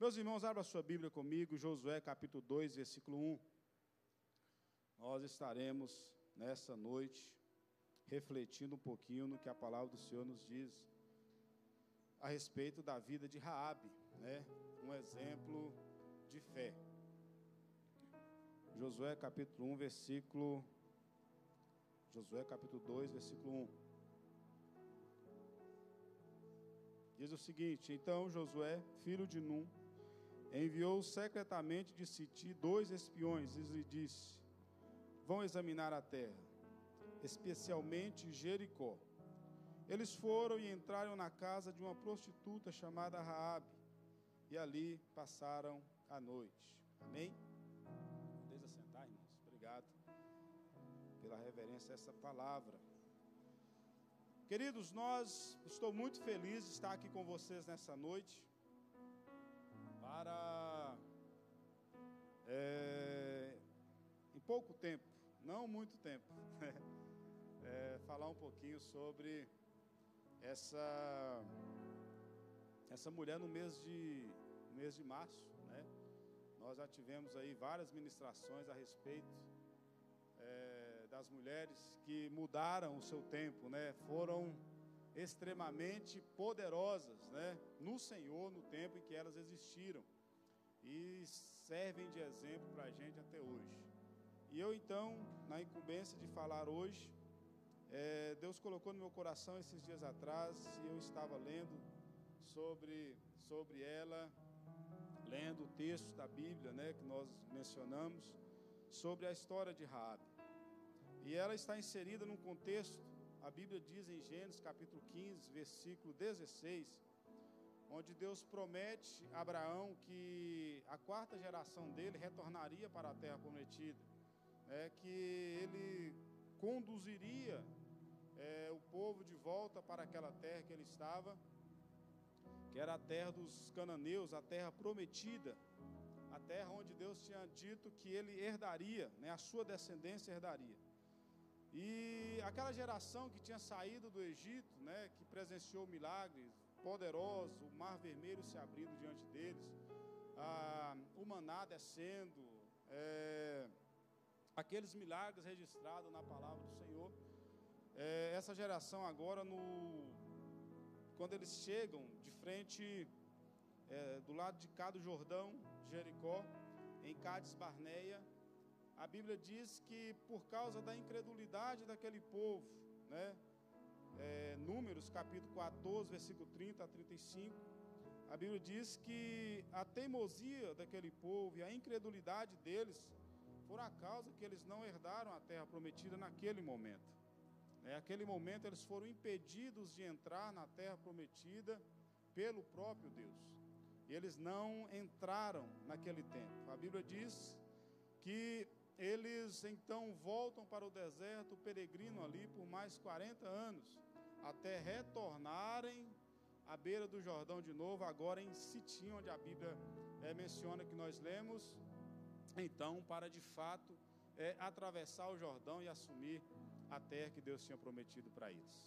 Meus irmãos, abra sua Bíblia comigo, Josué capítulo 2, versículo 1. Nós estaremos nessa noite refletindo um pouquinho no que a palavra do Senhor nos diz a respeito da vida de Raabe, né? Um exemplo de fé. Josué capítulo 1, versículo Josué capítulo 2, versículo 1. Diz o seguinte: Então Josué, filho de Num, enviou secretamente de Siti dois espiões e lhe disse: Vão examinar a terra, especialmente Jericó. Eles foram e entraram na casa de uma prostituta chamada Raabe, e ali passaram a noite. Amém? Deixa sentar, irmãos. Obrigado pela reverência a essa palavra. Queridos, nós estou muito feliz de estar aqui com vocês nessa noite para é, em pouco tempo, não muito tempo, é, falar um pouquinho sobre essa essa mulher no mês de mês de março, né? Nós já tivemos aí várias ministrações a respeito é, das mulheres que mudaram o seu tempo, né? Foram extremamente poderosas, né? No Senhor, no tempo em que elas existiram e servem de exemplo para a gente até hoje. E eu então, na incumbência de falar hoje, é, Deus colocou no meu coração esses dias atrás e eu estava lendo sobre sobre ela, lendo o texto da Bíblia, né, que nós mencionamos sobre a história de Raabe. E ela está inserida num contexto, a Bíblia diz em Gênesis capítulo 15, versículo 16, onde Deus promete a Abraão que a quarta geração dele retornaria para a terra prometida, né, que ele conduziria é, o povo de volta para aquela terra que ele estava, que era a terra dos cananeus, a terra prometida, a terra onde Deus tinha dito que ele herdaria, né, a sua descendência herdaria. E aquela geração que tinha saído do Egito, né, que presenciou milagres poderosos, o mar vermelho se abrindo diante deles, a, o maná descendo, é, aqueles milagres registrados na palavra do Senhor. É, essa geração agora, no, quando eles chegam de frente, é, do lado de cá do Jordão, Jericó, em Cádiz Barneia, a Bíblia diz que por causa da incredulidade daquele povo, né? É, Números capítulo 14, versículo 30 a 35, a Bíblia diz que a teimosia daquele povo e a incredulidade deles foram a causa que eles não herdaram a terra prometida naquele momento. Naquele momento eles foram impedidos de entrar na terra prometida pelo próprio Deus. E eles não entraram naquele tempo. A Bíblia diz que eles então voltam para o deserto peregrino ali por mais 40 anos, até retornarem à beira do Jordão de novo, agora em Sitim, onde a Bíblia é, menciona que nós lemos, então, para de fato é, atravessar o Jordão e assumir a terra que Deus tinha prometido para eles.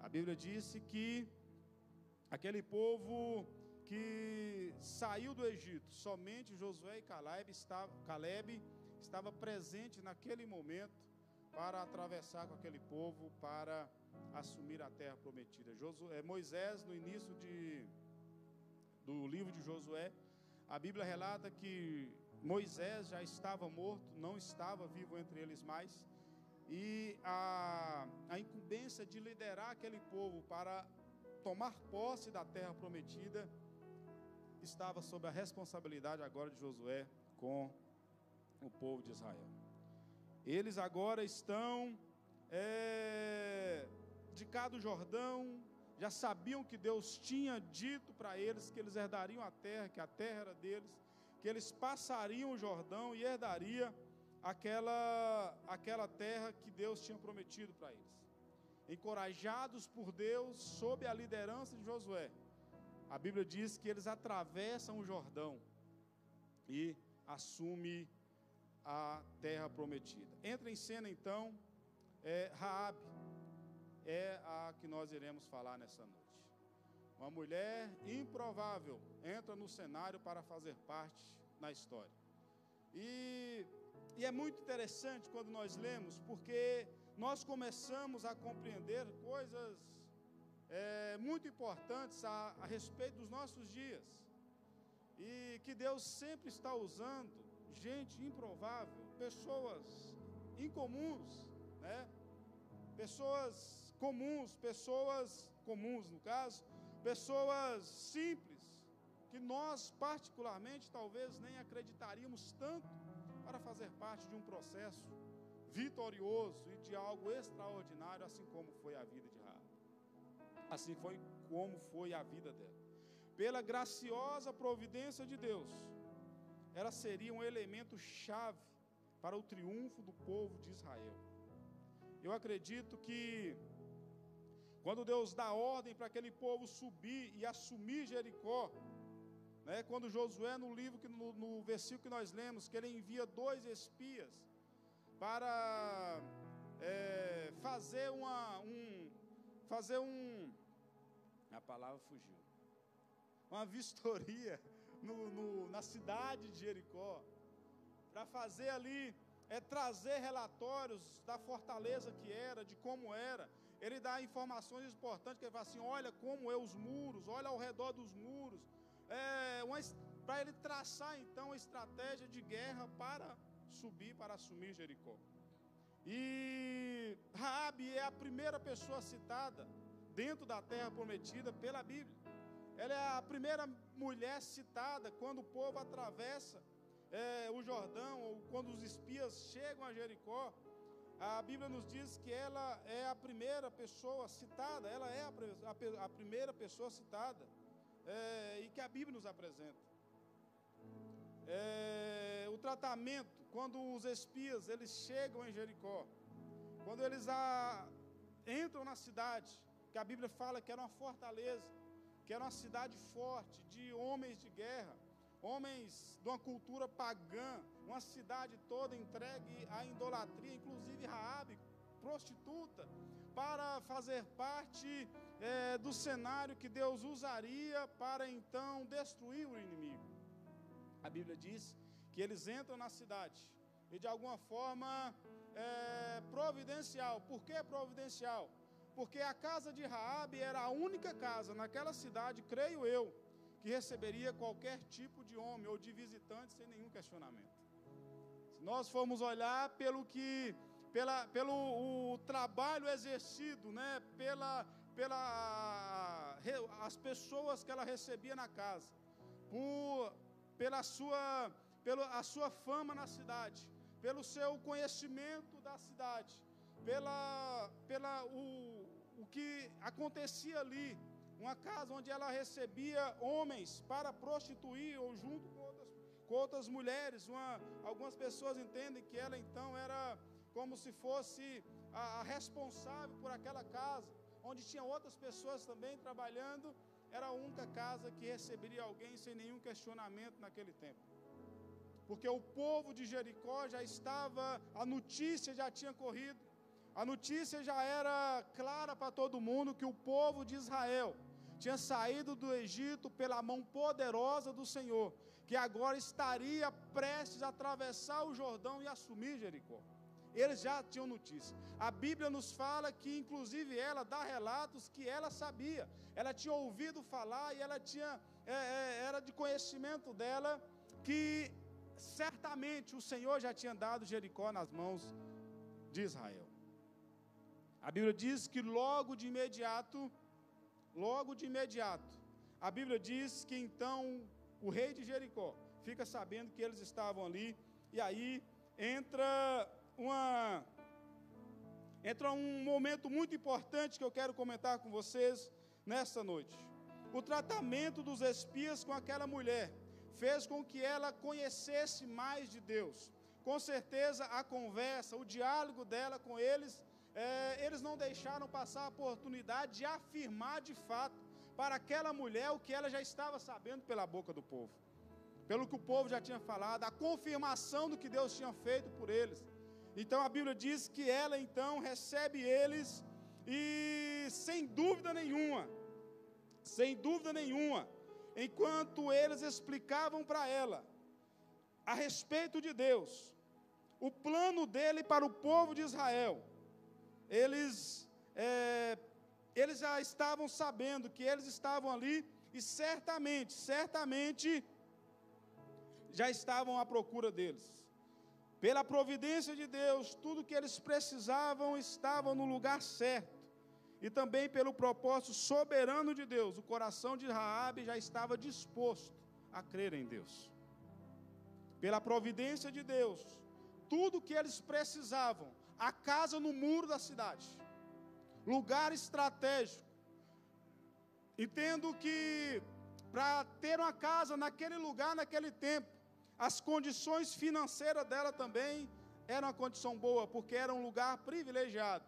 A Bíblia disse que aquele povo que saiu do Egito, somente Josué e Caleb, estava, Caleb estava presente naquele momento para atravessar com aquele povo para assumir a terra prometida. Josué, Moisés, no início de, do livro de Josué, a Bíblia relata que Moisés já estava morto, não estava vivo entre eles mais, e a, a incumbência de liderar aquele povo para tomar posse da terra prometida estava sob a responsabilidade agora de Josué com o povo de Israel. Eles agora estão é, de cá Jordão, já sabiam que Deus tinha dito para eles que eles herdariam a terra, que a terra era deles, que eles passariam o Jordão e herdaria aquela, aquela terra que Deus tinha prometido para eles. Encorajados por Deus, sob a liderança de Josué, a Bíblia diz que eles atravessam o Jordão e assumem a terra prometida. Entra em cena então é, Raabe, é a que nós iremos falar nessa noite. Uma mulher improvável entra no cenário para fazer parte na história. E, e é muito interessante quando nós lemos, porque nós começamos a compreender coisas é, muito importantes a, a respeito dos nossos dias. E que Deus sempre está usando gente improvável, pessoas incomuns, né? Pessoas comuns, pessoas comuns no caso, pessoas simples, que nós particularmente talvez nem acreditaríamos tanto para fazer parte de um processo vitorioso e de algo extraordinário, assim como foi a vida de Raab. Assim foi como foi a vida dela. Pela graciosa providência de Deus, ela seria um elemento chave para o triunfo do povo de Israel. Eu acredito que quando Deus dá ordem para aquele povo subir e assumir Jericó, né, quando Josué, no livro, que no, no versículo que nós lemos, que ele envia dois espias para é, fazer uma, um, fazer um, a palavra fugiu, uma vistoria no, no, na cidade de Jericó, para fazer ali, é trazer relatórios da fortaleza que era, de como era. Ele dá informações importantes, que ele fala assim, olha como é os muros, olha ao redor dos muros, é, para ele traçar então uma estratégia de guerra para subir para assumir Jericó. E Raabe é a primeira pessoa citada dentro da terra prometida pela Bíblia. Ela é a primeira mulher citada quando o povo atravessa é, o Jordão, ou quando os espias chegam a Jericó. A Bíblia nos diz que ela é a primeira pessoa citada, ela é a, a, a primeira pessoa citada, é, e que a Bíblia nos apresenta. É, o tratamento quando os espias eles chegam em Jericó, quando eles a, entram na cidade, que a Bíblia fala que era uma fortaleza, que era uma cidade forte, de homens de guerra, homens de uma cultura pagã, uma cidade toda entregue à idolatria, inclusive Raabe, prostituta, para fazer parte é, do cenário que Deus usaria para então destruir o inimigo. A Bíblia diz que eles entram na cidade e de alguma forma é, providencial. Por que providencial? Porque a casa de Raabe era a única casa naquela cidade, creio eu, que receberia qualquer tipo de homem ou de visitante sem nenhum questionamento. Se nós formos olhar pelo que pela, pelo o trabalho exercido, né, pela, pela as pessoas que ela recebia na casa, por, pela sua pela a sua fama na cidade, pelo seu conhecimento da cidade, pela, pela o, o que acontecia ali, uma casa onde ela recebia homens para prostituir ou junto com outras, com outras mulheres. Uma, algumas pessoas entendem que ela então era como se fosse a, a responsável por aquela casa, onde tinha outras pessoas também trabalhando. Era a única casa que receberia alguém sem nenhum questionamento naquele tempo porque o povo de Jericó já estava, a notícia já tinha corrido, a notícia já era clara para todo mundo que o povo de Israel tinha saído do Egito pela mão poderosa do Senhor, que agora estaria prestes a atravessar o Jordão e assumir Jericó. Eles já tinham notícia. A Bíblia nos fala que, inclusive, ela dá relatos que ela sabia. Ela tinha ouvido falar e ela tinha, é, é, era de conhecimento dela que certamente o Senhor já tinha dado Jericó nas mãos de Israel. A Bíblia diz que logo de imediato, logo de imediato, a Bíblia diz que então o rei de Jericó fica sabendo que eles estavam ali, e aí entra uma entra um momento muito importante que eu quero comentar com vocês nesta noite. O tratamento dos espias com aquela mulher fez com que ela conhecesse mais de Deus. Com certeza, a conversa, o diálogo dela com eles, é, eles não deixaram passar a oportunidade de afirmar de fato para aquela mulher o que ela já estava sabendo pela boca do povo, pelo que o povo já tinha falado, a confirmação do que Deus tinha feito por eles. Então a Bíblia diz que ela então recebe eles e sem dúvida nenhuma, sem dúvida nenhuma, enquanto eles explicavam para ela a respeito de Deus, o plano dele para o povo de Israel, eles, é, eles já estavam sabendo que eles estavam ali e certamente, certamente, já estavam à procura deles. Pela providência de Deus, tudo que eles precisavam estava no lugar certo. E também pelo propósito soberano de Deus, o coração de Raabe já estava disposto a crer em Deus. Pela providência de Deus, tudo que eles precisavam, a casa no muro da cidade, lugar estratégico. Entendo que para ter uma casa naquele lugar, naquele tempo, as condições financeiras dela também eram uma condição boa, porque era um lugar privilegiado.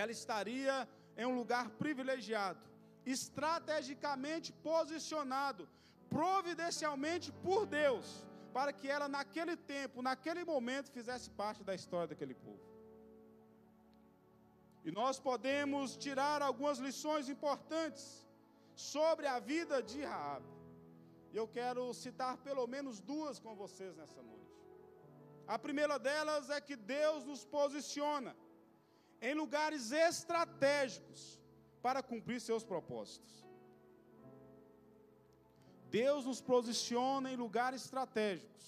Ela estaria em um lugar privilegiado, estrategicamente posicionado, providencialmente por Deus, para que ela naquele tempo, naquele momento, fizesse parte da história daquele povo. E nós podemos tirar algumas lições importantes sobre a vida de Raabe. Eu quero citar pelo menos duas com vocês nessa noite. A primeira delas é que Deus nos posiciona em lugares estratégicos para cumprir seus propósitos. Deus nos posiciona em lugares estratégicos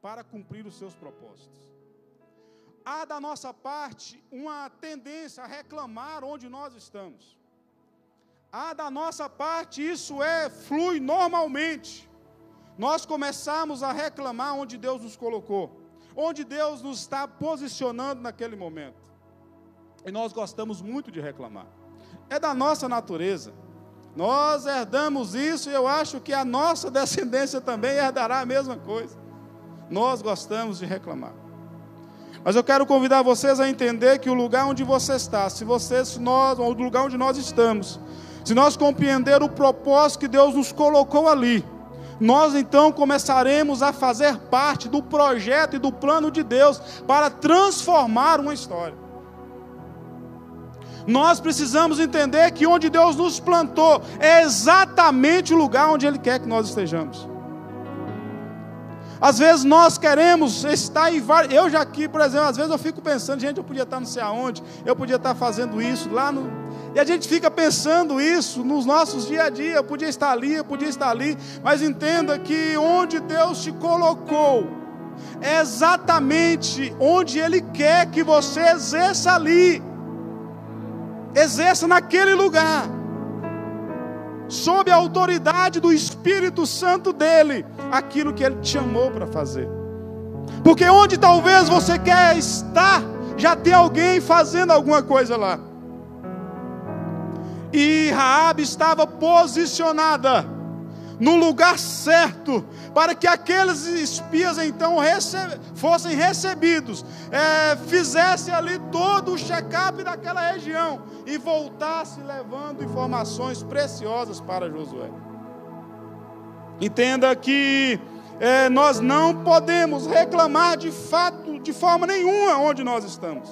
para cumprir os seus propósitos. Há da nossa parte uma tendência a reclamar onde nós estamos. Ah, da nossa parte, isso é, flui normalmente. Nós começamos a reclamar onde Deus nos colocou, onde Deus nos está posicionando naquele momento. E nós gostamos muito de reclamar. É da nossa natureza. Nós herdamos isso e eu acho que a nossa descendência também herdará a mesma coisa. Nós gostamos de reclamar. Mas eu quero convidar vocês a entender que o lugar onde você está, se você, se nós, o lugar onde nós estamos, se nós compreender o propósito que Deus nos colocou ali, nós então começaremos a fazer parte do projeto e do plano de Deus para transformar uma história. Nós precisamos entender que onde Deus nos plantou é exatamente o lugar onde Ele quer que nós estejamos. Às vezes nós queremos estar em vários. Eu já aqui, por exemplo, às vezes eu fico pensando, gente, eu podia estar não sei aonde, eu podia estar fazendo isso lá no e a gente fica pensando isso nos nossos dia a dia. Eu podia estar ali, eu podia estar ali. Mas entenda que onde Deus te colocou é exatamente onde Ele quer que você exerça ali. Exerça naquele lugar. Sob a autoridade do Espírito Santo dele, aquilo que Ele te chamou para fazer. Porque onde talvez você quer estar, já tem alguém fazendo alguma coisa lá. E Raabe estava posicionada no lugar certo para que aqueles espias então fossem recebidos, é, fizessem ali todo o check-up daquela região e voltasse levando informações preciosas para Josué. Entenda que é, nós não podemos reclamar de fato, de forma nenhuma, onde nós estamos.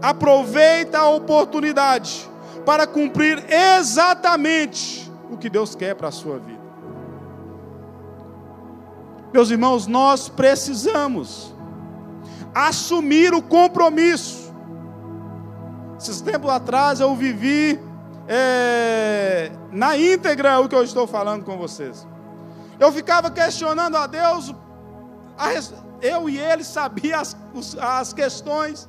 Aproveita a oportunidade para cumprir exatamente o que Deus quer para a sua vida. Meus irmãos, nós precisamos assumir o compromisso. Esses tempos atrás eu vivi é, na íntegra o que eu estou falando com vocês. Eu ficava questionando a Deus, eu e ele sabia as, as questões,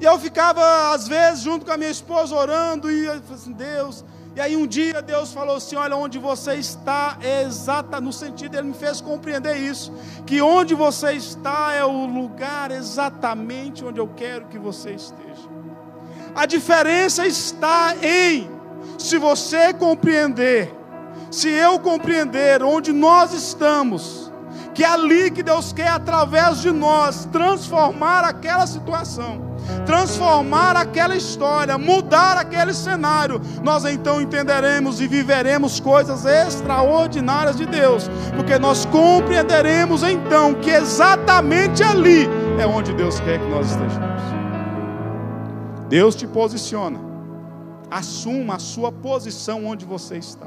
e eu ficava, às vezes, junto com a minha esposa orando, e eu assim, Deus. E aí um dia Deus falou assim: Olha, onde você está é exata, no sentido, Ele me fez compreender isso, que onde você está é o lugar exatamente onde eu quero que você esteja. A diferença está em, se você compreender, se eu compreender onde nós estamos, que é ali que Deus quer, através de nós, transformar aquela situação transformar aquela história, mudar aquele cenário, nós então entenderemos e viveremos coisas extraordinárias de Deus, porque nós compreenderemos então que exatamente ali é onde Deus quer que nós estejamos. Deus te posiciona Assuma a sua posição onde você está.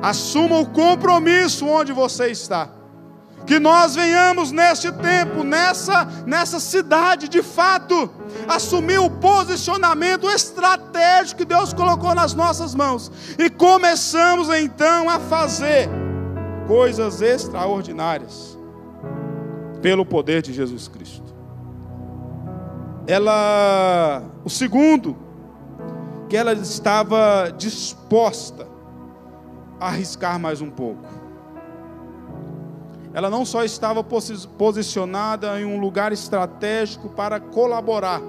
Assuma o compromisso onde você está. Que nós venhamos neste tempo, nessa, nessa cidade, de fato, assumir o posicionamento estratégico que Deus colocou nas nossas mãos. E começamos então a fazer coisas extraordinárias pelo poder de Jesus Cristo. Ela, o segundo, que ela estava disposta a arriscar mais um pouco. Ela não só estava posicionada em um lugar estratégico para colaborar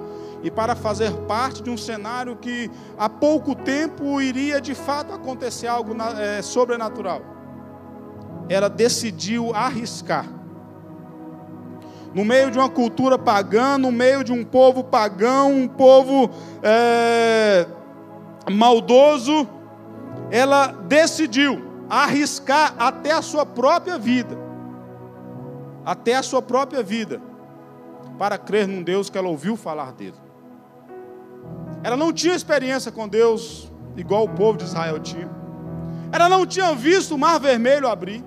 e para fazer parte de um cenário que há pouco tempo iria de fato acontecer algo é, sobrenatural. Ela decidiu arriscar no meio de uma cultura pagã, no meio de um povo pagão, um povo é, maldoso, ela decidiu arriscar até a sua própria vida, até a sua própria vida, para crer num Deus que ela ouviu falar dele. Ela não tinha experiência com Deus igual o povo de Israel tinha. Ela não tinha visto o Mar Vermelho abrir.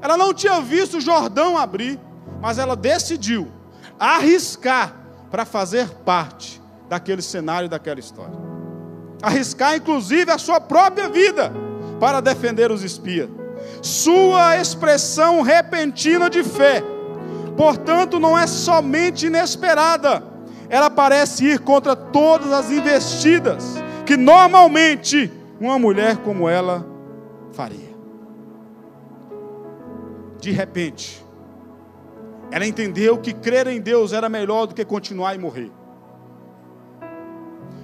Ela não tinha visto o Jordão abrir mas ela decidiu arriscar para fazer parte daquele cenário, daquela história. Arriscar, inclusive, a sua própria vida para defender os espias. Sua expressão repentina de fé, portanto, não é somente inesperada, ela parece ir contra todas as investidas que normalmente uma mulher como ela faria. De repente, ela entendeu que crer em Deus era melhor do que continuar e morrer.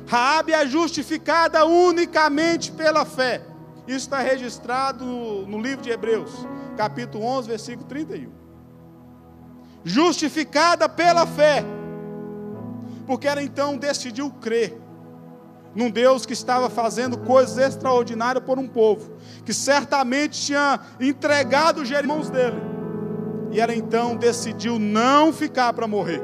Raabe é justificada unicamente pela fé. Isso está registrado no livro de Hebreus, capítulo 11, versículo 31. Justificada pela fé, porque ela então decidiu crer num Deus que estava fazendo coisas extraordinárias por um povo, que certamente tinha entregado os irmãos dele e ela então decidiu não ficar para morrer.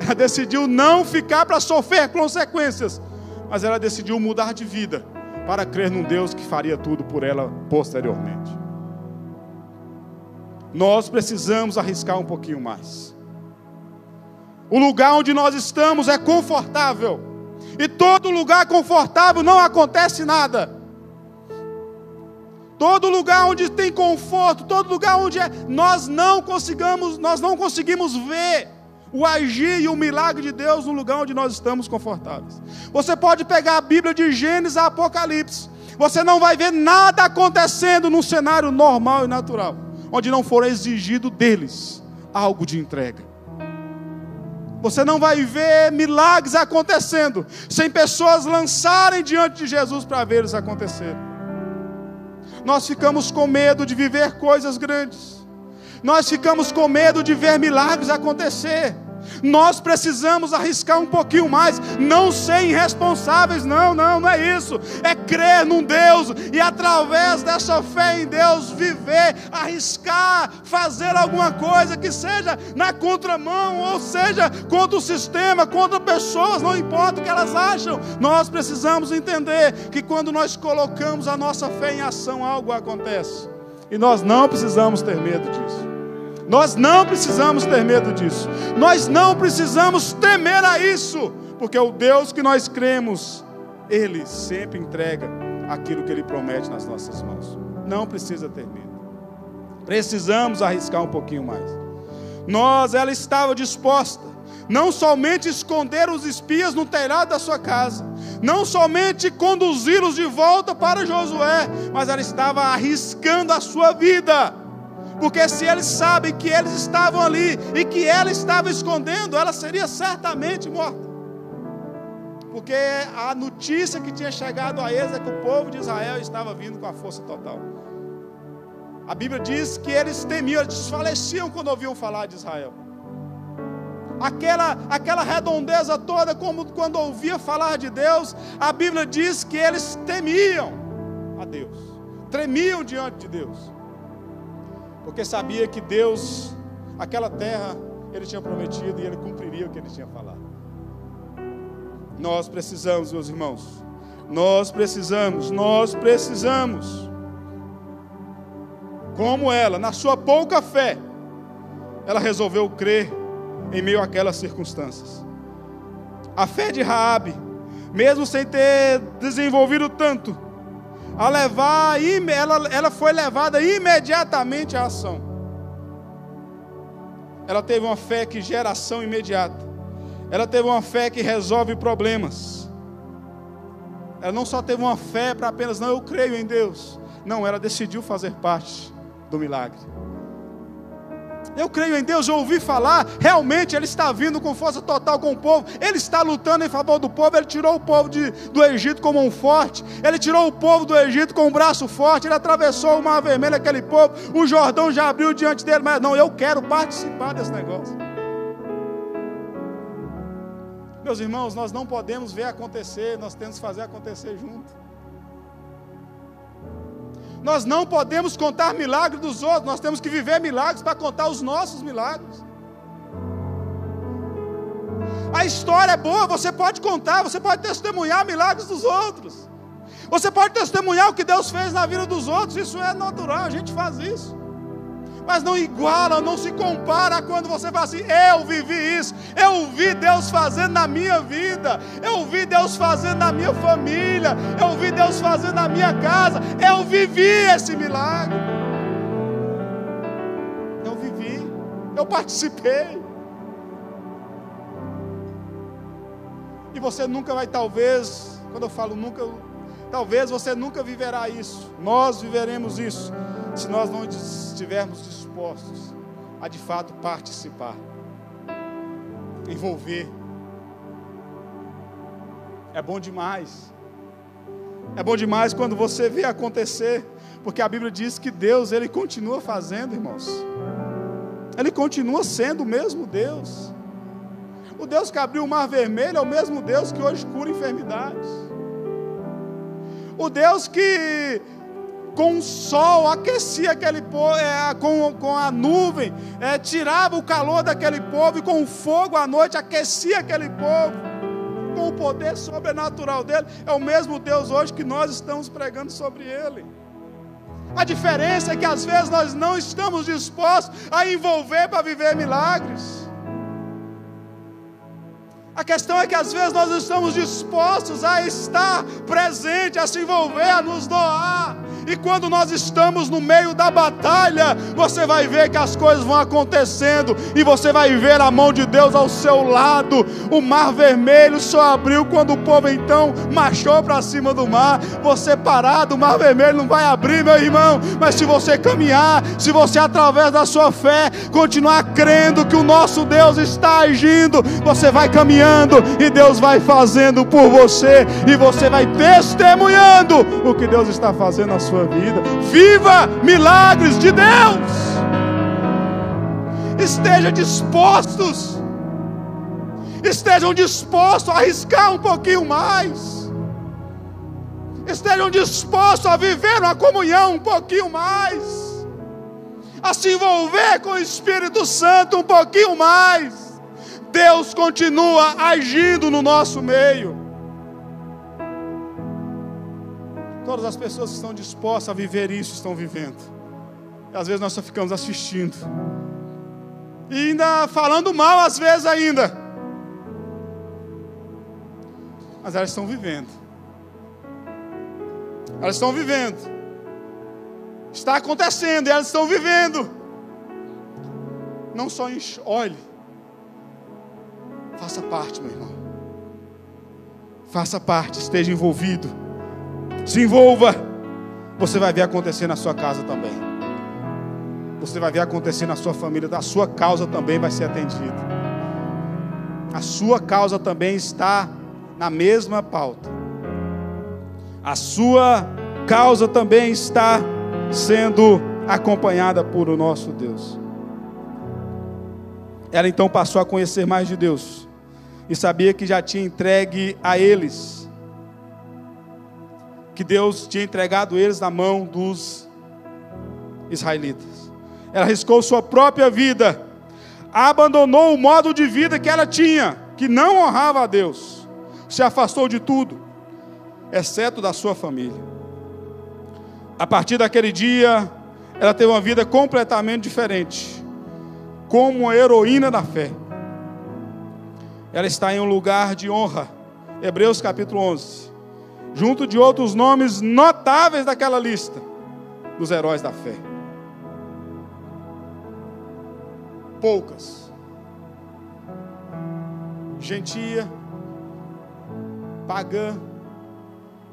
Ela decidiu não ficar para sofrer consequências. Mas ela decidiu mudar de vida para crer num Deus que faria tudo por ela posteriormente. Nós precisamos arriscar um pouquinho mais. O lugar onde nós estamos é confortável. E todo lugar confortável não acontece nada. Todo lugar onde tem conforto, todo lugar onde é, nós não conseguimos, nós não conseguimos ver o agir e o milagre de Deus no lugar onde nós estamos confortáveis. Você pode pegar a Bíblia de Gênesis a Apocalipse. Você não vai ver nada acontecendo num cenário normal e natural, onde não for exigido deles algo de entrega. Você não vai ver milagres acontecendo sem pessoas lançarem diante de Jesus para ver eles acontecerem nós ficamos com medo de viver coisas grandes, nós ficamos com medo de ver milagres acontecer. Nós precisamos arriscar um pouquinho mais, não ser irresponsáveis, não, não, não é isso. É crer num Deus e através dessa fé em Deus viver, arriscar, fazer alguma coisa que seja na contramão, ou seja, contra o sistema, contra pessoas, não importa o que elas acham. Nós precisamos entender que quando nós colocamos a nossa fé em ação, algo acontece. E nós não precisamos ter medo disso. Nós não precisamos ter medo disso. Nós não precisamos temer a isso, porque o Deus que nós cremos, Ele sempre entrega aquilo que Ele promete nas nossas mãos. Não precisa ter medo. Precisamos arriscar um pouquinho mais. Nós, ela estava disposta, não somente esconder os espias no telhado da sua casa, não somente conduzi-los de volta para Josué, mas ela estava arriscando a sua vida porque se eles sabem que eles estavam ali e que ela estava escondendo, ela seria certamente morta. Porque a notícia que tinha chegado a eles é que o povo de Israel estava vindo com a força total. A Bíblia diz que eles temiam, eles desfaleciam quando ouviam falar de Israel. Aquela, aquela redondeza toda, como quando ouvia falar de Deus, a Bíblia diz que eles temiam a Deus, tremiam diante de Deus porque sabia que Deus, aquela terra, Ele tinha prometido e Ele cumpriria o que Ele tinha falado. Nós precisamos, meus irmãos, Nós precisamos, nós precisamos. Como ela, na sua pouca fé, ela resolveu crer em meio àquelas circunstâncias. A fé de Raabe, mesmo sem ter desenvolvido tanto, a levar, ela, ela foi levada imediatamente à ação. Ela teve uma fé que gera ação imediata. Ela teve uma fé que resolve problemas. Ela não só teve uma fé para apenas, não, eu creio em Deus. Não, ela decidiu fazer parte do milagre. Eu creio em Deus, eu ouvi falar, realmente Ele está vindo com força total com o povo, Ele está lutando em favor do povo, Ele tirou o povo de, do Egito com mão forte, Ele tirou o povo do Egito com um braço forte, Ele atravessou o mar vermelho, aquele povo, o Jordão já abriu diante dele, mas não, eu quero participar desse negócio. Meus irmãos, nós não podemos ver acontecer, nós temos que fazer acontecer junto. Nós não podemos contar milagres dos outros, nós temos que viver milagres para contar os nossos milagres. A história é boa, você pode contar, você pode testemunhar milagres dos outros. Você pode testemunhar o que Deus fez na vida dos outros, isso é natural, a gente faz isso mas não iguala, não se compara quando você fala assim: eu vivi isso, eu vi Deus fazendo na minha vida, eu vi Deus fazendo na minha família, eu vi Deus fazendo na minha casa, eu vivi esse milagre. Eu vivi, eu participei. E você nunca vai, talvez, quando eu falo nunca, talvez você nunca viverá isso, nós viveremos isso se nós não estivermos dispostos a de fato participar, envolver. É bom demais. É bom demais quando você vê acontecer, porque a Bíblia diz que Deus, ele continua fazendo, irmãos. Ele continua sendo o mesmo Deus. O Deus que abriu o mar vermelho é o mesmo Deus que hoje cura enfermidades. O Deus que com o sol, aquecia aquele povo, é, com, com a nuvem, é, tirava o calor daquele povo, e com o fogo à noite aquecia aquele povo, com o poder sobrenatural dele. É o mesmo Deus hoje que nós estamos pregando sobre ele. A diferença é que às vezes nós não estamos dispostos a envolver para viver milagres. A questão é que às vezes nós estamos dispostos a estar presente, a se envolver, a nos doar. E quando nós estamos no meio da batalha, você vai ver que as coisas vão acontecendo e você vai ver a mão de Deus ao seu lado. O mar vermelho só abriu quando o povo então marchou para cima do mar. Você parado, o mar vermelho não vai abrir, meu irmão. Mas se você caminhar, se você através da sua fé continuar crendo que o nosso Deus está agindo, você vai caminhando e Deus vai fazendo por você e você vai testemunhando o que Deus está fazendo na sua sua vida. Viva milagres de Deus. Esteja dispostos. Estejam dispostos a arriscar um pouquinho mais. Estejam dispostos a viver uma comunhão um pouquinho mais. A se envolver com o Espírito Santo um pouquinho mais. Deus continua agindo no nosso meio. Todas as pessoas que estão dispostas a viver isso estão vivendo. E às vezes nós só ficamos assistindo. E ainda falando mal, às vezes ainda. Mas elas estão vivendo. Elas estão vivendo. Está acontecendo e elas estão vivendo. Não só enche, olhe. Faça parte, meu irmão. Faça parte, esteja envolvido se envolva. Você vai ver acontecer na sua casa também. Você vai ver acontecer na sua família. A sua causa também vai ser atendida. A sua causa também está na mesma pauta. A sua causa também está sendo acompanhada por o nosso Deus. Ela então passou a conhecer mais de Deus e sabia que já tinha entregue a eles que Deus tinha entregado eles na mão dos israelitas. Ela arriscou sua própria vida, abandonou o modo de vida que ela tinha, que não honrava a Deus, se afastou de tudo, exceto da sua família. A partir daquele dia, ela teve uma vida completamente diferente, como heroína da fé. Ela está em um lugar de honra, Hebreus capítulo 11, junto de outros nomes notáveis daquela lista dos heróis da fé. Poucas, gentia, pagã,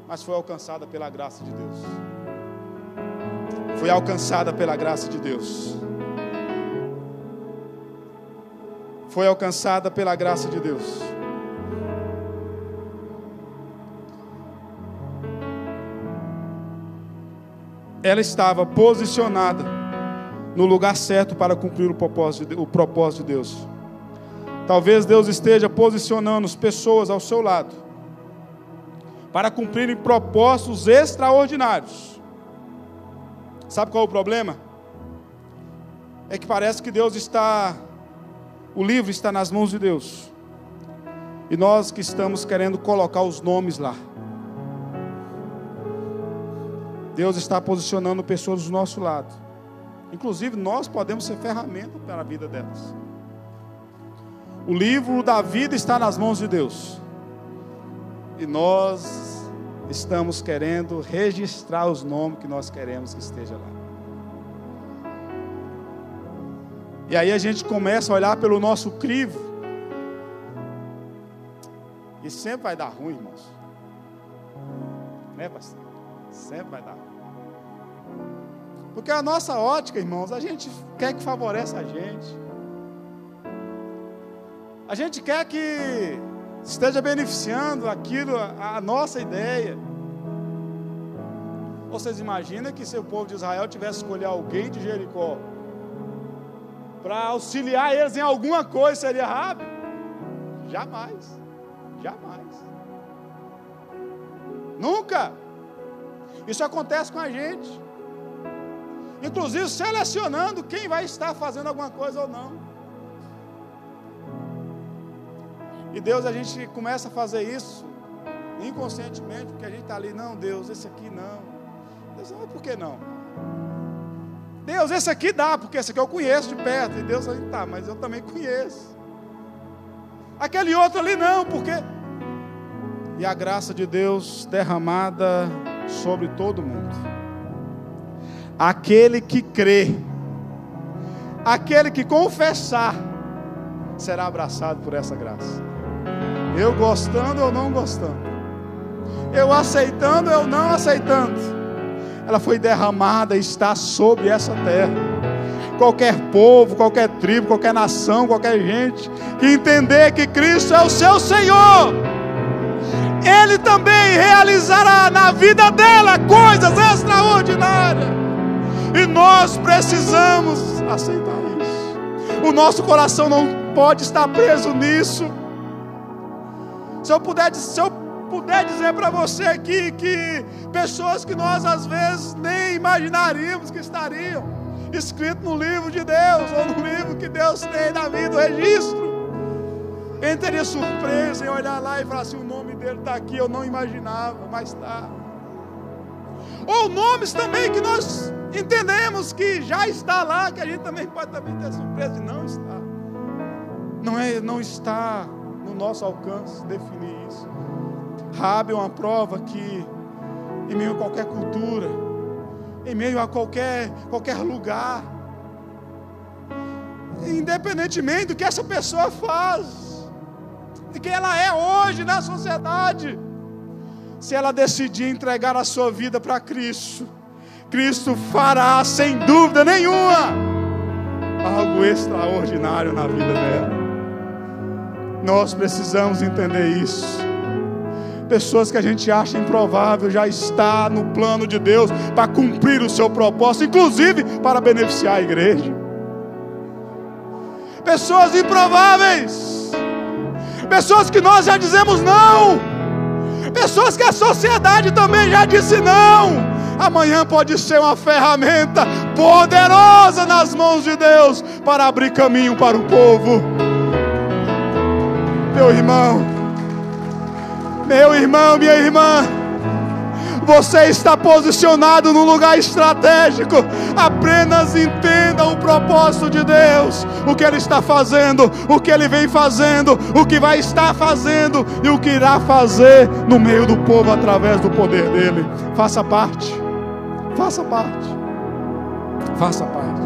mas foi alcançada pela graça de Deus. Foi alcançada pela graça de Deus. Foi alcançada pela graça de Deus. Ela estava posicionada no lugar certo para cumprir o propósito o propósito de Deus. Talvez Deus esteja posicionando as pessoas ao seu lado para cumprirem propósitos extraordinários. Sabe qual é o problema? É que parece que Deus está, o livro está nas mãos de Deus, e nós que estamos querendo colocar os nomes lá. Deus está posicionando pessoas do nosso lado, inclusive nós podemos ser ferramenta para a vida delas. O livro da vida está nas mãos de Deus. E nós estamos querendo registrar os nomes que nós queremos que esteja lá. E aí a gente começa a olhar pelo nosso crivo. E sempre vai dar ruim, irmãos. Né, pastor? Sempre vai dar ruim. Porque a nossa ótica, irmãos, a gente quer que favoreça a gente. A gente quer que esteja beneficiando aquilo, a, a nossa ideia. Vocês imaginam que se o povo de Israel tivesse escolher alguém de Jericó para auxiliar eles em alguma coisa, seria rápido? Jamais, jamais. Nunca. Isso acontece com a gente. Inclusive selecionando quem vai estar fazendo alguma coisa ou não. E Deus, a gente começa a fazer isso inconscientemente, porque a gente está ali, não, Deus, esse aqui não. Deus, não, por que não? Deus, esse aqui dá, porque esse aqui eu conheço de perto. E Deus, tá, mas eu também conheço. Aquele outro ali não, porque. E a graça de Deus derramada sobre todo mundo. Aquele que crê, aquele que confessar, será abraçado por essa graça. Eu gostando ou não gostando. Eu aceitando ou não aceitando. Ela foi derramada e está sobre essa terra. Qualquer povo, qualquer tribo, qualquer nação, qualquer gente que entender que Cristo é o seu Senhor, Ele também realizará na vida dela coisas extraordinárias. E nós precisamos aceitar isso. O nosso coração não pode estar preso nisso. Se eu puder, se eu puder dizer para você aqui que pessoas que nós às vezes nem imaginaríamos que estariam escrito no livro de Deus ou no livro que Deus tem na vida, o registro. Quem teria surpresa em olhar lá e falar assim: o nome dele está aqui, eu não imaginava, mas está. Ou nomes também que nós entendemos que já está lá, que a gente também pode também ter surpresa e não está. Não é, não está no nosso alcance definir isso. Rabi é uma prova que, em meio a qualquer cultura, em meio a qualquer, qualquer lugar, independentemente do que essa pessoa faz, de quem ela é hoje na sociedade, se ela decidir entregar a sua vida para Cristo, Cristo fará, sem dúvida nenhuma, algo extraordinário na vida dela. Nós precisamos entender isso. Pessoas que a gente acha improvável já está no plano de Deus para cumprir o seu propósito, inclusive para beneficiar a igreja. Pessoas improváveis, pessoas que nós já dizemos não, pessoas que a sociedade também já disse não. Amanhã pode ser uma ferramenta poderosa nas mãos de Deus para abrir caminho para o povo meu irmão, meu irmão, minha irmã, Você está posicionado num lugar estratégico. Apenas entenda o propósito de Deus, o que Ele está fazendo, o que Ele vem fazendo, o que vai estar fazendo e o que irá fazer no meio do povo através do poder dele. Faça parte. Faça parte. Faça parte.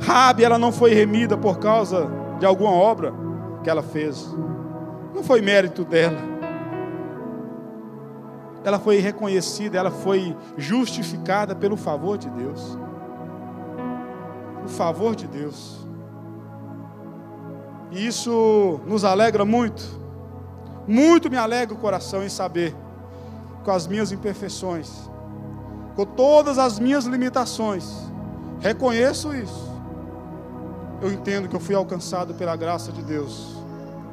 Rabi, ela não foi remida por causa de alguma obra que ela fez. Não foi mérito dela. Ela foi reconhecida, ela foi justificada pelo favor de Deus. O favor de Deus. E isso nos alegra muito. Muito me alegra o coração em saber, com as minhas imperfeições, com todas as minhas limitações, reconheço isso. Eu entendo que eu fui alcançado pela graça de Deus,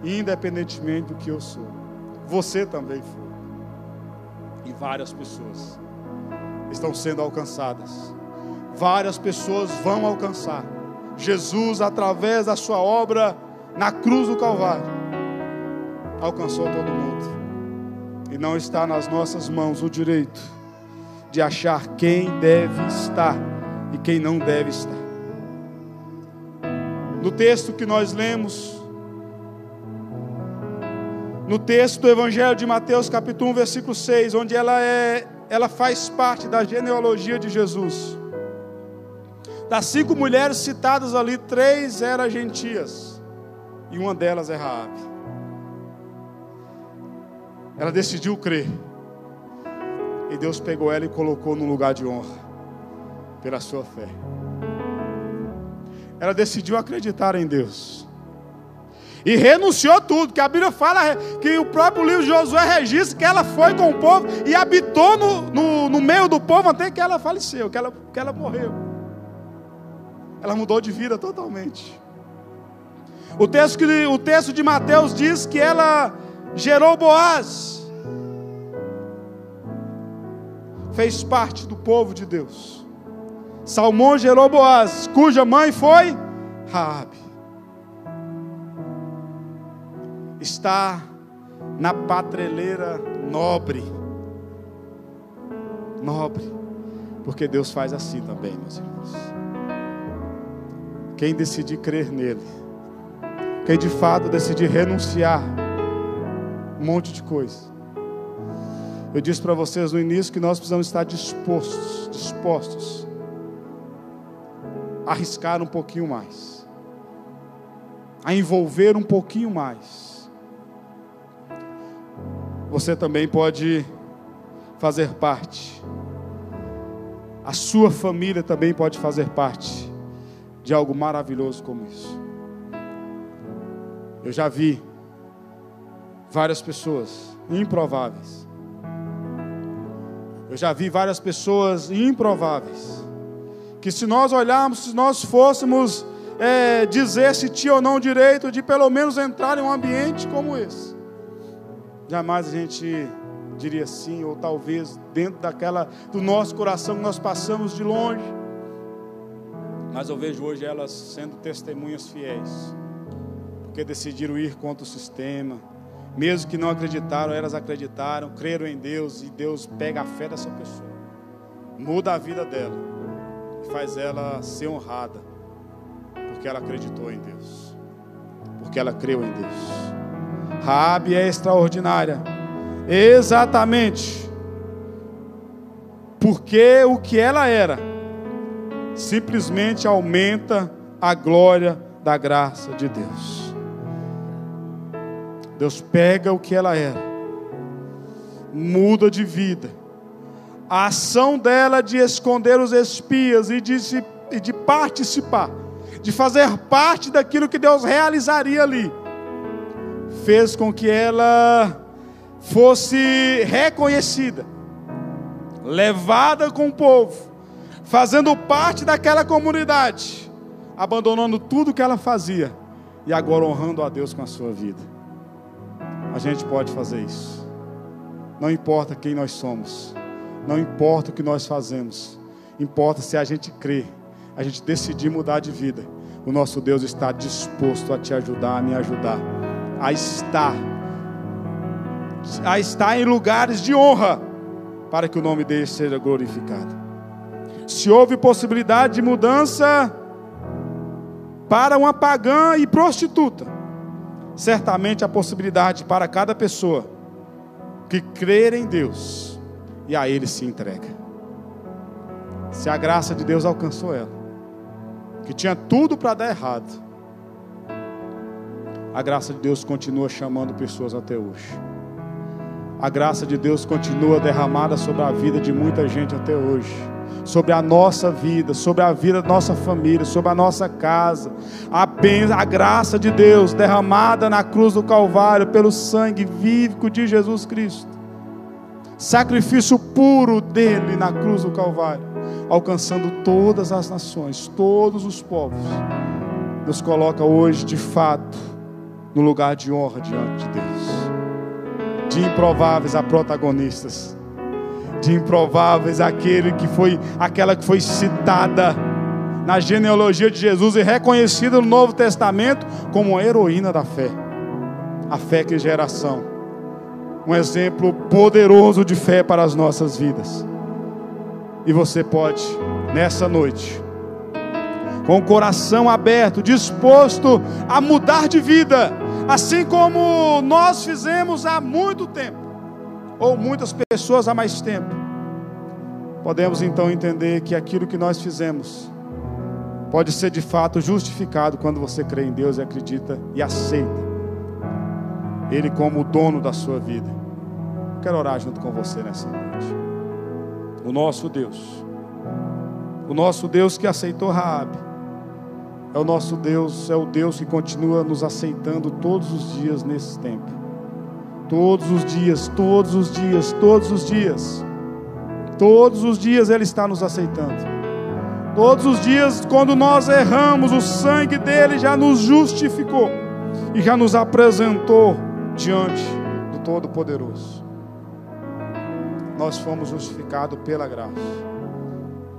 independentemente do que eu sou. Você também foi. E várias pessoas estão sendo alcançadas. Várias pessoas vão alcançar. Jesus, através da sua obra na cruz do Calvário, alcançou todo mundo. E não está nas nossas mãos o direito de achar quem deve estar e quem não deve estar. No texto que nós lemos, no texto do Evangelho de Mateus, capítulo 1, versículo 6, onde ela é, ela faz parte da genealogia de Jesus. Das cinco mulheres citadas ali, três eram gentias e uma delas é Raabe. Ela decidiu crer. E Deus pegou ela e colocou no lugar de honra pela sua fé. Ela decidiu acreditar em Deus. E renunciou tudo, que a Bíblia fala que o próprio livro de Josué registra que ela foi com o povo e habitou no, no, no meio do povo até que ela faleceu, que ela, que ela morreu. Ela mudou de vida totalmente. O texto, que, o texto de Mateus diz que ela gerou Boaz. Fez parte do povo de Deus. Salmão gerou Boaz, cuja mãe foi Raabe. Está na patreleira nobre. Nobre. Porque Deus faz assim também, meus irmãos. Quem decidir crer nele, quem de fato decidir renunciar um monte de coisa. Eu disse para vocês no início que nós precisamos estar dispostos, dispostos a arriscar um pouquinho mais, a envolver um pouquinho mais. Você também pode fazer parte. A sua família também pode fazer parte de algo maravilhoso como isso. Eu já vi várias pessoas improváveis. Eu já vi várias pessoas improváveis. Que se nós olharmos, se nós fôssemos é, dizer se tinha ou não direito de pelo menos entrar em um ambiente como esse, jamais a gente diria sim, ou talvez dentro daquela do nosso coração que nós passamos de longe. Mas eu vejo hoje elas sendo testemunhas fiéis porque decidiram ir contra o sistema. Mesmo que não acreditaram, elas acreditaram, creram em Deus e Deus pega a fé dessa pessoa, muda a vida dela faz ela ser honrada, porque ela acreditou em Deus, porque ela creu em Deus. Rabi é extraordinária, exatamente porque o que ela era simplesmente aumenta a glória da graça de Deus. Deus pega o que ela era, muda de vida. A ação dela de esconder os espias e de, se, e de participar, de fazer parte daquilo que Deus realizaria ali, fez com que ela fosse reconhecida, levada com o povo, fazendo parte daquela comunidade, abandonando tudo que ela fazia e agora honrando a Deus com a sua vida a gente pode fazer isso. Não importa quem nós somos, não importa o que nós fazemos, importa se a gente crê, a gente decidir mudar de vida. O nosso Deus está disposto a te ajudar, a me ajudar, a estar, a estar em lugares de honra para que o nome dele seja glorificado. Se houve possibilidade de mudança para uma pagã e prostituta, certamente a possibilidade para cada pessoa que crer em Deus e a Ele se entrega. Se a graça de Deus alcançou ela, que tinha tudo para dar errado, a graça de Deus continua chamando pessoas até hoje. A graça de Deus continua derramada sobre a vida de muita gente até hoje. Sobre a nossa vida, sobre a vida da nossa família, sobre a nossa casa. A, a graça de Deus derramada na cruz do Calvário pelo sangue vívico de Jesus Cristo. Sacrifício puro dele na cruz do Calvário, alcançando todas as nações, todos os povos. Nos coloca hoje de fato no lugar de honra diante de Deus. De improváveis a protagonistas. De improváveis aquele que foi aquela que foi citada na genealogia de Jesus e reconhecida no Novo Testamento como a heroína da fé. A fé que geração. Um exemplo poderoso de fé para as nossas vidas. E você pode, nessa noite, com o coração aberto, disposto a mudar de vida, assim como nós fizemos há muito tempo, ou muitas pessoas há mais tempo. Podemos então entender que aquilo que nós fizemos pode ser de fato justificado quando você crê em Deus e acredita e aceita Ele como o dono da sua vida. Quero orar junto com você nessa noite. O nosso Deus, o nosso Deus que aceitou Raabe, é o nosso Deus, é o Deus que continua nos aceitando todos os dias nesse tempo. Todos os dias, todos os dias, todos os dias. Todos os dias Ele está nos aceitando. Todos os dias, quando nós erramos, o sangue dele já nos justificou e já nos apresentou diante do Todo-Poderoso. Nós fomos justificados pela graça.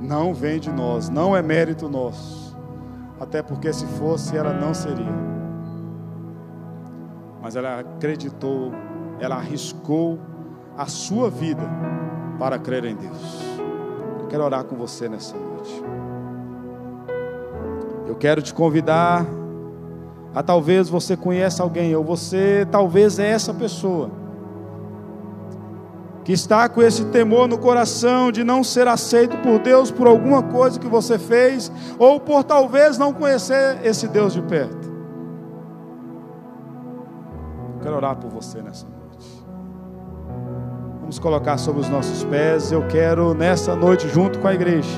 Não vem de nós, não é mérito nosso até porque se fosse, ela não seria. Mas ela acreditou, ela arriscou a sua vida para crer em Deus. Eu quero orar com você nessa noite. Eu quero te convidar a talvez você conheça alguém, ou você talvez é essa pessoa que está com esse temor no coração de não ser aceito por Deus por alguma coisa que você fez, ou por talvez não conhecer esse Deus de perto. Quero orar por você nessa noite. Vamos colocar sobre os nossos pés. Eu quero nessa noite, junto com a igreja,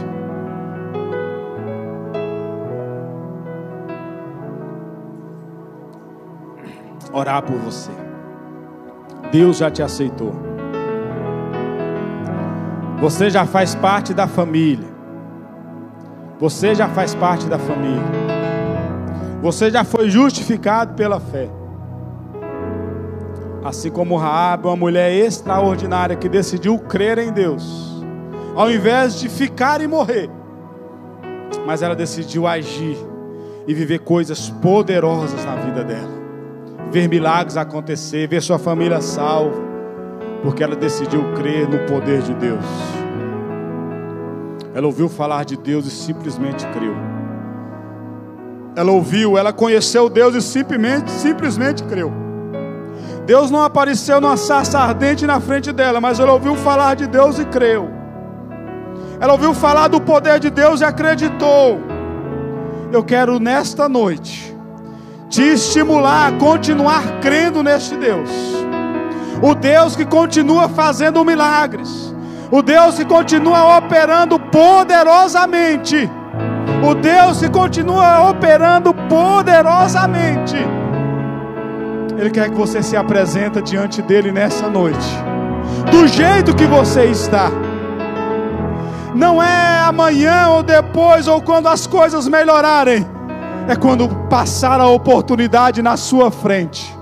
orar por você. Deus já te aceitou. Você já faz parte da família. Você já faz parte da família. Você já foi justificado pela fé. Assim como Raab, uma mulher extraordinária que decidiu crer em Deus, ao invés de ficar e morrer, mas ela decidiu agir e viver coisas poderosas na vida dela, ver milagres acontecer, ver sua família salva, porque ela decidiu crer no poder de Deus. Ela ouviu falar de Deus e simplesmente creu. Ela ouviu, ela conheceu Deus e simplesmente, simplesmente creu. Deus não apareceu numa sarça ardente na frente dela, mas ela ouviu falar de Deus e creu. Ela ouviu falar do poder de Deus e acreditou. Eu quero nesta noite te estimular a continuar crendo neste Deus o Deus que continua fazendo milagres, o Deus que continua operando poderosamente, o Deus que continua operando poderosamente. Ele quer que você se apresente diante dele nessa noite, do jeito que você está. Não é amanhã ou depois ou quando as coisas melhorarem, é quando passar a oportunidade na sua frente.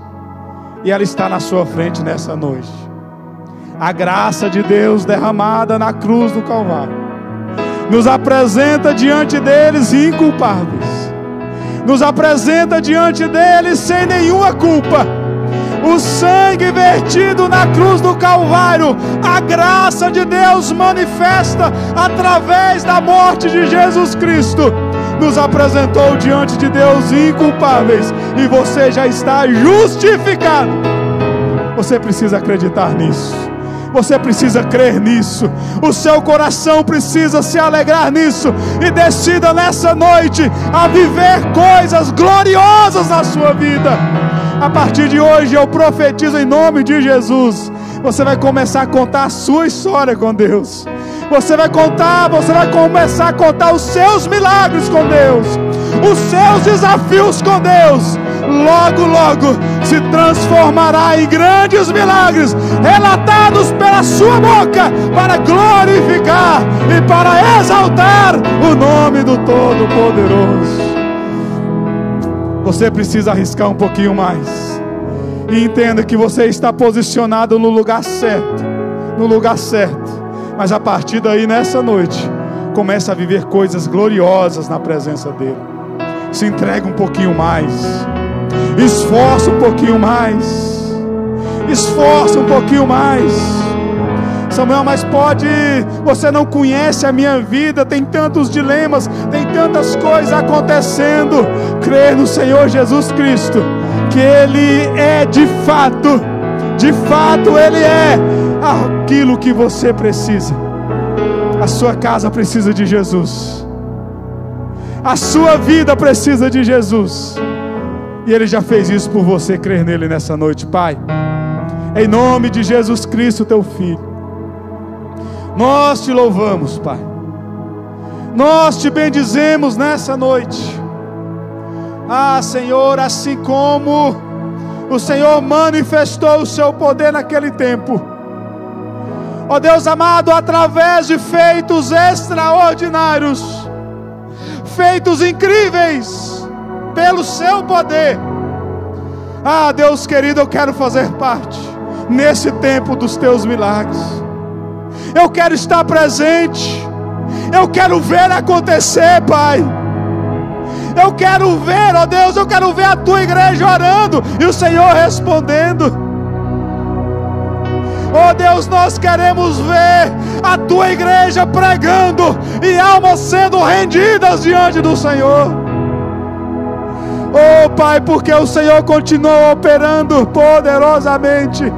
E ela está na sua frente nessa noite. A graça de Deus derramada na cruz do Calvário. Nos apresenta diante deles inculpáveis, nos apresenta diante deles sem nenhuma culpa. o sangue vertido na cruz do Calvário, a graça de Deus manifesta através da morte de Jesus Cristo, nos apresentou diante de Deus inculpáveis e você já está justificado. Você precisa acreditar nisso. Você precisa crer nisso. O seu coração precisa se alegrar nisso. E decida nessa noite a viver coisas gloriosas na sua vida. A partir de hoje eu profetizo em nome de Jesus. Você vai começar a contar a sua história com Deus. Você vai contar, você vai começar a contar os seus milagres com Deus, os seus desafios com Deus. Logo, logo se transformará em grandes milagres relatados pela sua boca para glorificar e para exaltar o nome do Todo-Poderoso. Você precisa arriscar um pouquinho mais. E entenda que você está posicionado no lugar certo. No lugar certo. Mas a partir daí, nessa noite, começa a viver coisas gloriosas na presença dEle. Se entrega um pouquinho mais. Esforça um pouquinho mais. Esforça um pouquinho mais. Samuel, mas pode, você não conhece a minha vida, tem tantos dilemas, tem tantas coisas acontecendo. Crer no Senhor Jesus Cristo, que Ele é de fato, de fato Ele é aquilo que você precisa. A sua casa precisa de Jesus, a sua vida precisa de Jesus, e Ele já fez isso por você, crer nele nessa noite, Pai. Em nome de Jesus Cristo, teu Filho. Nós te louvamos, Pai. Nós te bendizemos nessa noite. Ah, Senhor, assim como o Senhor manifestou o seu poder naquele tempo. Ó oh, Deus amado, através de feitos extraordinários, feitos incríveis pelo seu poder. Ah, Deus querido, eu quero fazer parte nesse tempo dos teus milagres eu quero estar presente, eu quero ver acontecer, Pai. Eu quero ver, ó Deus, eu quero ver a tua igreja orando e o Senhor respondendo. Oh Deus, nós queremos ver a tua igreja pregando e almas sendo rendidas diante do Senhor. Oh Pai, porque o Senhor continua operando poderosamente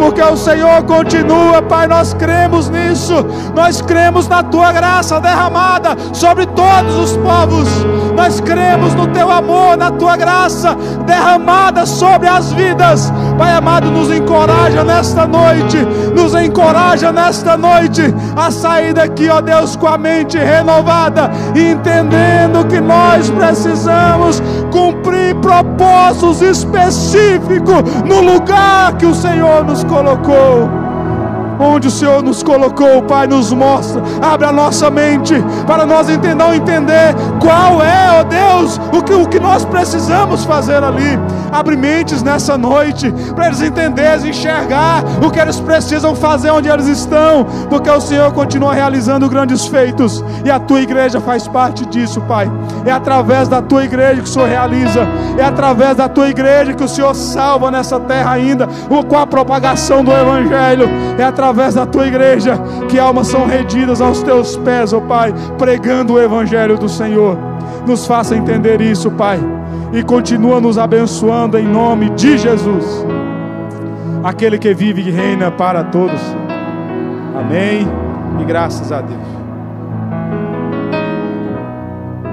porque o Senhor continua, Pai. Nós cremos nisso, nós cremos na tua graça derramada sobre todos os povos, nós cremos no teu amor, na tua graça derramada sobre as vidas. Pai amado, nos encoraja nesta noite, nos encoraja nesta noite a sair daqui, ó Deus, com a mente renovada, entendendo que nós precisamos cumprir propósitos específicos no lugar que o Senhor nos colocou onde o Senhor nos colocou, Pai, nos mostra, abre a nossa mente para nós entender, entender qual é, ó Deus, o que, o que nós precisamos fazer ali. Abre mentes nessa noite para eles entenderem, enxergar o que eles precisam fazer onde eles estão, porque o Senhor continua realizando grandes feitos e a tua igreja faz parte disso, Pai. É através da tua igreja que o Senhor realiza, é através da tua igreja que o Senhor salva nessa terra ainda, com a propagação do Evangelho, é através através da tua igreja, que almas são rendidas aos teus pés, ó oh Pai, pregando o Evangelho do Senhor. Nos faça entender isso, Pai, e continua nos abençoando em nome de Jesus, aquele que vive e reina para todos. Amém e graças a Deus.